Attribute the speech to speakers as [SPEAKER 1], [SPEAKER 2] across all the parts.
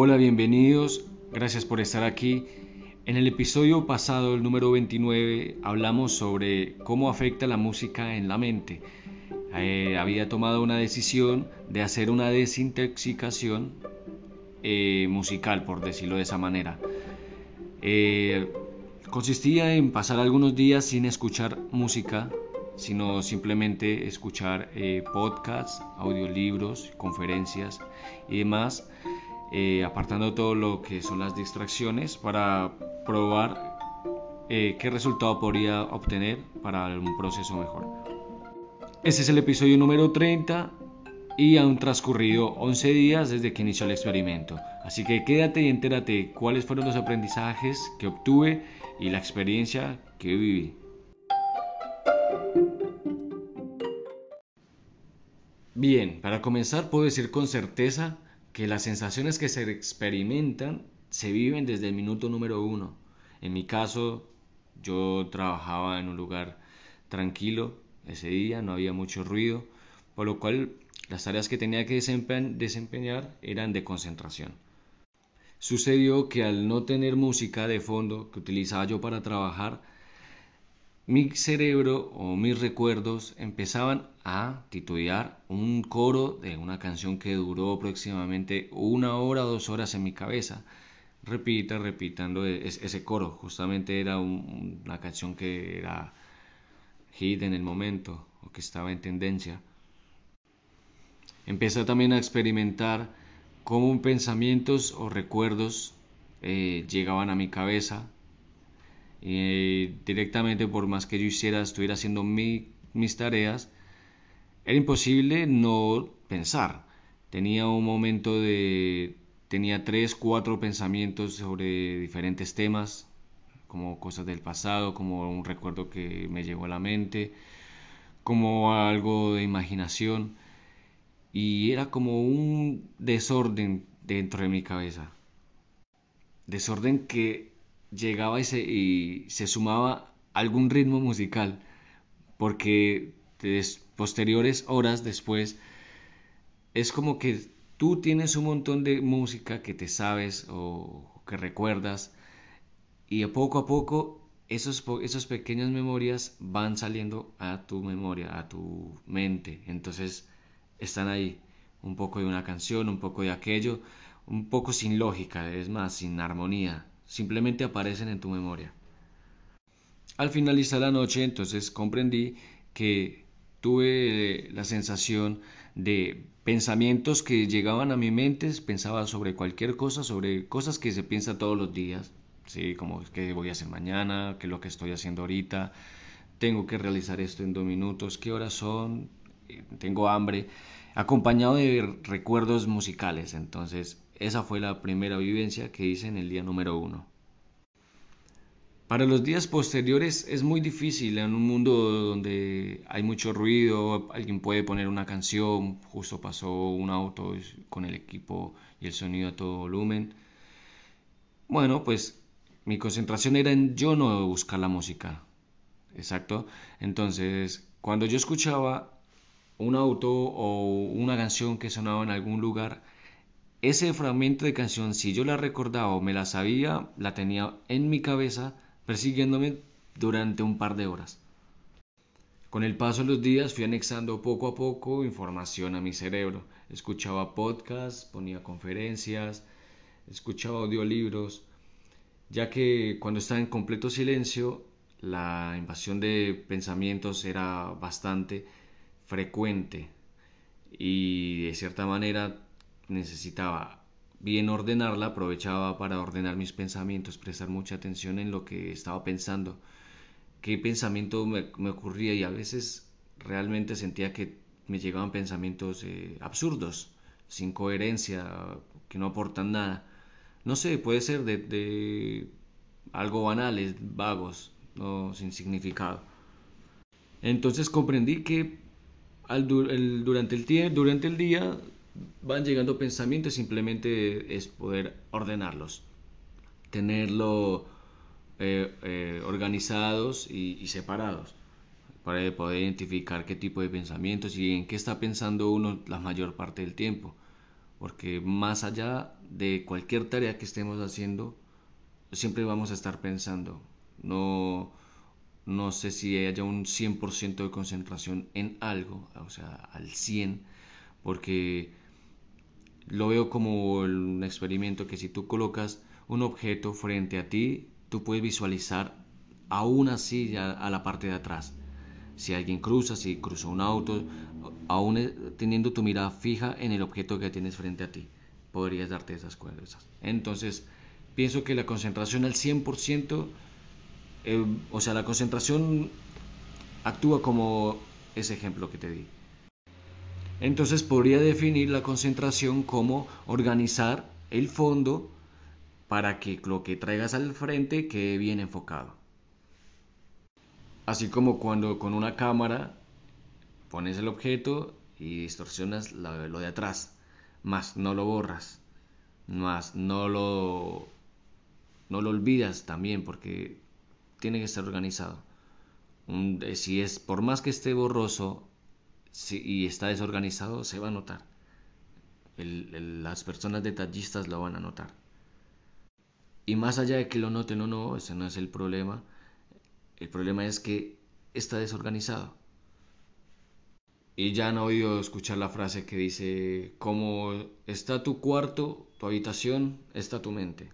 [SPEAKER 1] Hola, bienvenidos, gracias por estar aquí. En el episodio pasado, el número 29, hablamos sobre cómo afecta la música en la mente. Eh, había tomado una decisión de hacer una desintoxicación eh, musical, por decirlo de esa manera. Eh, consistía en pasar algunos días sin escuchar música, sino simplemente escuchar podcasts, audiolibros, conferencias y demás eh, apartando todo lo que son las distracciones para probar eh, qué resultado podría obtener para un proceso mejor. Este es el episodio número 30 y han transcurrido 11 días desde que inició el experimento. Así que quédate y entérate cuáles fueron los aprendizajes que obtuve y la experiencia que viví. Bien, para comenzar puedo decir con certeza que las sensaciones que se experimentan se viven desde el minuto número uno. En mi caso, yo trabajaba en un lugar tranquilo ese día, no había mucho ruido, por lo cual las tareas que tenía que desempeñar eran de concentración. Sucedió que al no tener música de fondo que utilizaba yo para trabajar, mi cerebro o mis recuerdos empezaban a titubear un coro de una canción que duró aproximadamente una hora dos horas en mi cabeza. Repita, repitando e-, ese coro. Justamente era una canción que era hit en el momento o que estaba en tendencia. Empecé también a experimentar cómo pensamientos o recuerdos eh, llegaban a mi cabeza y directamente por más que yo hiciera, estuviera haciendo mis tareas, era imposible no pensar. Tenía un momento de... tenía tres, cuatro pensamientos sobre diferentes temas, como cosas del pasado, como un recuerdo que me llegó a la mente, como algo de imaginación. Y era como un desorden dentro de mi cabeza. Desorden que llegaba y se, y se sumaba algún ritmo musical, porque posteriores horas después es como que tú tienes un montón de música que te sabes o que recuerdas y poco a poco esos, esas pequeñas memorias van saliendo a tu memoria, a tu mente. Entonces están ahí, un poco de una canción, un poco de aquello, un poco sin lógica, es más, sin armonía simplemente aparecen en tu memoria. Al finalizar la noche, entonces comprendí que tuve la sensación de pensamientos que llegaban a mi mente, pensaba sobre cualquier cosa, sobre cosas que se piensa todos los días, ¿sí? como qué voy a hacer mañana, qué es lo que estoy haciendo ahorita, tengo que realizar esto en dos minutos, qué horas son, tengo hambre, acompañado de recuerdos musicales. Entonces, esa fue la primera vivencia que hice en el día número uno. Para los días posteriores es muy difícil en un mundo donde hay mucho ruido, alguien puede poner una canción, justo pasó un auto con el equipo y el sonido a todo volumen. Bueno, pues mi concentración era en yo no buscar la música. Exacto. Entonces, cuando yo escuchaba un auto o una canción que sonaba en algún lugar, ese fragmento de canción, si yo la recordaba o me la sabía, la tenía en mi cabeza persiguiéndome durante un par de horas. Con el paso de los días fui anexando poco a poco información a mi cerebro. Escuchaba podcasts, ponía conferencias, escuchaba audiolibros, ya que cuando estaba en completo silencio la invasión de pensamientos era bastante frecuente y de cierta manera necesitaba bien ordenarla, aprovechaba para ordenar mis pensamientos, prestar mucha atención en lo que estaba pensando, qué pensamiento me, ocurría y a veces realmente sentía que me llegaban pensamientos eh, absurdos, sin coherencia, que no aportan nada. No sé, puede ser de, algo banales, vagos, no sin significado. Entonces comprendí que durante, el, durante el día van llegando pensamientos, simplemente es poder ordenarlos, tenerlo eh, eh, organizados y, separados para poder identificar qué tipo de pensamientos y en qué está pensando uno la mayor parte del tiempo. porque más allá de cualquier tarea que estemos haciendo, siempre vamos a estar pensando. No, no sé si haya un 100% de concentración en algo, o sea, al 100, porque lo veo como un experimento que si tú colocas un objeto frente a ti, tú puedes visualizar aún así a la parte de atrás. Si alguien cruza, si cruza un auto, aún e, teniendo tu mirada fija en el objeto que tienes frente a ti, podrías darte esas cosas. Entonces, pienso que la concentración al 100%, eh, o sea, la concentración actúa como ese ejemplo que te di. Entonces podría definir la concentración como organizar el fondo para que lo que traigas al frente quede bien enfocado. Así como cuando con una cámara pones el objeto y distorsionas lo de atrás, más no lo borras, más no lo, no lo olvidas también porque tiene que estar organizado. Si es por más que esté borroso, y está desorganizado, se va a notar. las personas detallistas lo van a notar. Y más allá de que lo noten o no, ese no es el problema. El problema es que está desorganizado. Y ya han oído escuchar la frase que dice, como está tu cuarto, tu habitación, está tu mente.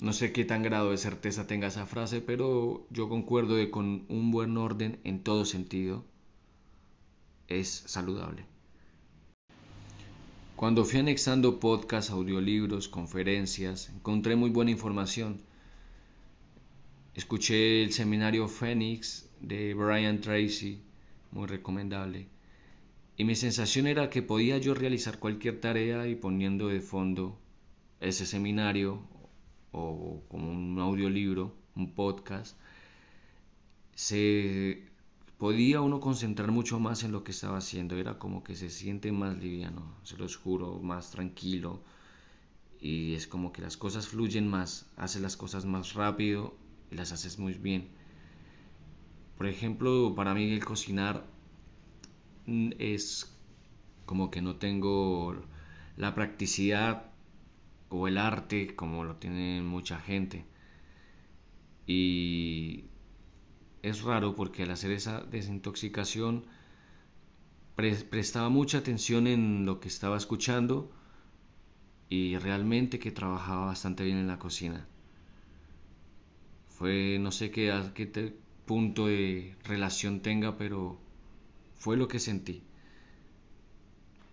[SPEAKER 1] No sé qué tan grado de certeza tenga esa frase, pero yo concuerdo de con un buen orden en todo sentido es saludable. Cuando fui anexando podcasts, audiolibros, conferencias, encontré muy buena información. Escuché el seminario Phoenix de Brian Tracy, muy recomendable. Y mi sensación era que podía yo realizar cualquier tarea y poniendo de fondo ese seminario o como un audiolibro, un podcast, se podía uno concentrar mucho más en lo que estaba haciendo, era como que se siente más liviano, se los juro, más tranquilo y es como que las cosas fluyen más, haces las cosas más rápido y las haces muy bien. Por ejemplo, para mí el cocinar es como que no tengo la practicidad o el arte como lo tiene mucha gente. Y es raro porque al hacer esa desintoxicación prestaba mucha atención en lo que estaba escuchando y realmente que trabajaba bastante bien en la cocina. Fue, no sé qué, qué punto de relación tenga, pero fue lo que sentí.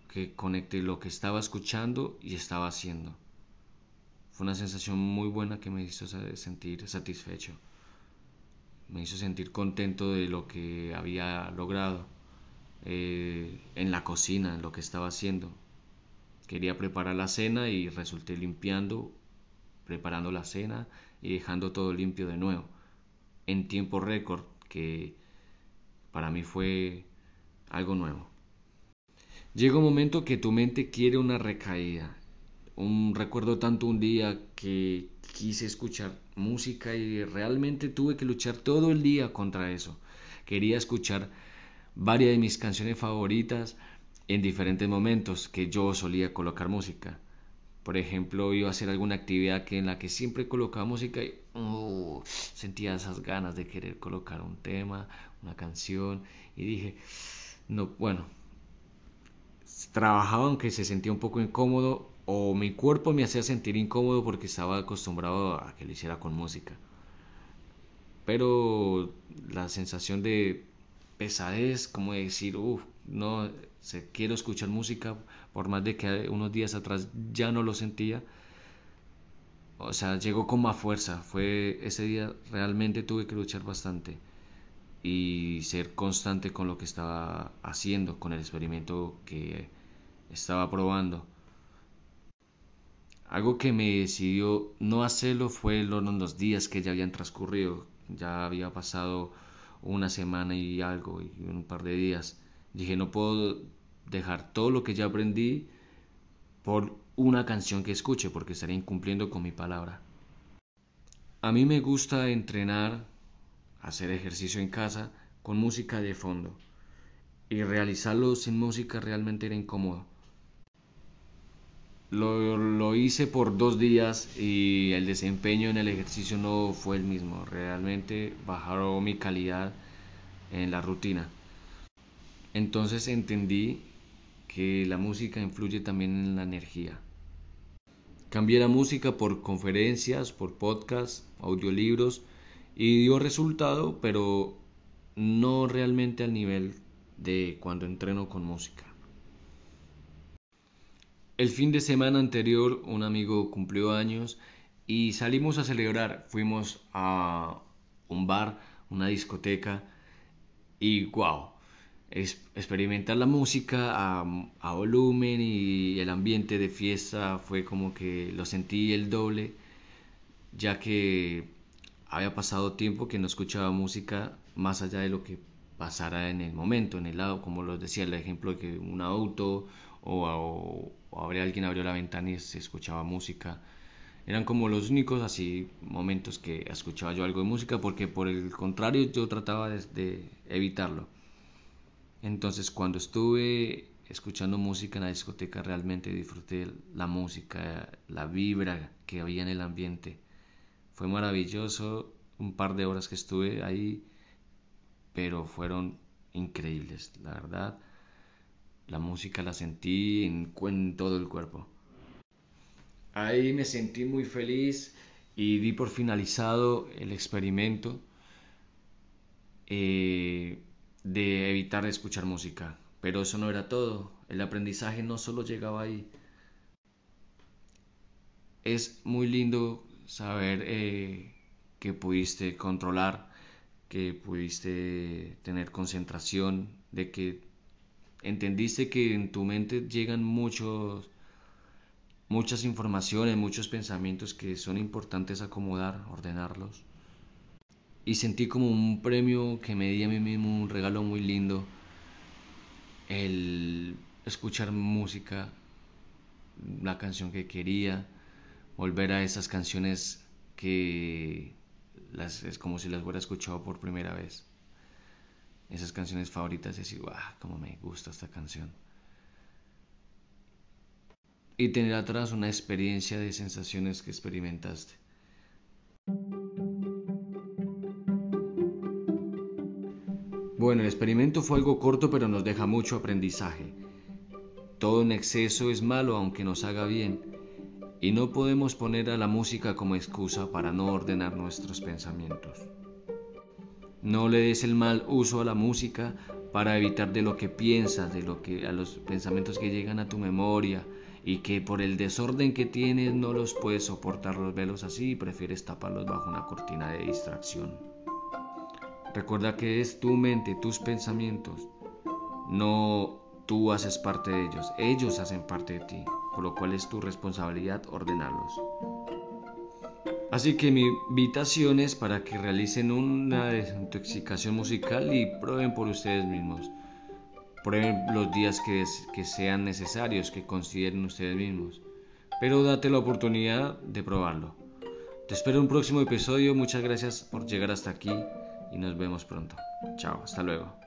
[SPEAKER 1] Que conecté lo que estaba escuchando y estaba haciendo. Fue una sensación muy buena que me hizo sentir satisfecho me hizo sentir contento de lo que había logrado eh, en la cocina, en lo que estaba haciendo. Quería preparar la cena y resulté limpiando, preparando la cena y dejando todo limpio de nuevo, en tiempo récord, que para mí fue algo nuevo. Llega un momento que tu mente quiere una recaída. Recuerdo tanto un día que quise escuchar música y realmente tuve que luchar todo el día contra eso. Quería escuchar varias de mis canciones favoritas en diferentes momentos que yo solía colocar música. Por ejemplo, iba a hacer alguna actividad que en la que siempre colocaba música y uh, sentía esas ganas de querer colocar un tema, una canción y dije, no, bueno, trabajaba aunque se sentía un poco incómodo, o mi cuerpo me hacía sentir incómodo porque estaba acostumbrado a que lo hiciera con música. Pero la sensación de pesadez, como de decir, uff, no, quiero escuchar música, por más de que unos días atrás ya no lo sentía, o sea, llegó con más fuerza. Fue ese día realmente tuve que luchar bastante y ser constante con lo que estaba haciendo, con el experimento que estaba probando. Algo que me decidió no hacerlo fue los días que ya habían transcurrido. Ya había pasado una semana y algo, y un par de días. Dije, no puedo dejar todo lo que ya aprendí por una canción que escuche, porque estaría incumpliendo con mi palabra. A mí me gusta entrenar, hacer ejercicio en casa con música de fondo. Y realizarlo sin música realmente era incómodo. Lo, lo, hice por dos días y el desempeño en el ejercicio no fue el mismo. Realmente bajaron mi calidad en la rutina. Entonces entendí que la música influye también en la energía. Cambié la música por conferencias, por podcasts, audiolibros y dio resultado, pero no realmente al nivel de cuando entreno con música. El fin de semana anterior un amigo cumplió años y salimos a celebrar. Fuimos a un bar, una discoteca y wow, experimentar la música a, volumen y el ambiente de fiesta fue como que lo sentí el doble, ya que había pasado tiempo que no escuchaba música más allá de lo que pasara en el momento, en el lado, como lo decía el ejemplo de que un auto o, habría alguien abrió la ventana y se escuchaba música. Eran como los únicos así momentos que escuchaba yo algo de música porque por el contrario yo trataba de, evitarlo. Entonces cuando estuve escuchando música en la discoteca realmente disfruté la música, la vibra que había en el ambiente. Fue maravilloso un par de horas que estuve ahí, pero fueron increíbles, la verdad. La música la sentí en, todo el cuerpo. Ahí me sentí muy feliz y di por finalizado el experimento eh, de evitar escuchar música. Pero eso no era todo. El aprendizaje no solo llegaba ahí. Es muy lindo saber eh, que pudiste controlar, que pudiste tener concentración, de que entendiste que en tu mente llegan muchos, muchas informaciones, muchos pensamientos que son importantes acomodar, ordenarlos. Y sentí como un premio que me di a mí mismo, un regalo muy lindo, el escuchar música, la canción que quería, volver a esas canciones que las, es como si las hubiera escuchado por primera vez esas canciones favoritas y decir, wow, cómo me gusta esta canción. Y tener atrás una experiencia de sensaciones que experimentaste. Bueno, el experimento fue algo corto pero nos deja mucho aprendizaje. Todo en exceso es malo aunque nos haga bien y no podemos poner a la música como excusa para no ordenar nuestros pensamientos. No le des el mal uso a la música para evitar de lo que piensas, de lo que a los pensamientos que llegan a tu memoria y que por el desorden que tienes no los puedes soportar los velos así y prefieres taparlos bajo una cortina de distracción. Recuerda que es tu mente, tus pensamientos, no tú haces parte de ellos, ellos hacen parte de ti, por lo cual es tu responsabilidad ordenarlos. Así que mi invitación es para que realicen una desintoxicación musical y prueben por ustedes mismos. Prueben los días que, sean necesarios, que consideren ustedes mismos. Pero date la oportunidad de probarlo. Te espero en un próximo episodio. Muchas gracias por llegar hasta aquí y nos vemos pronto. Chao, hasta luego.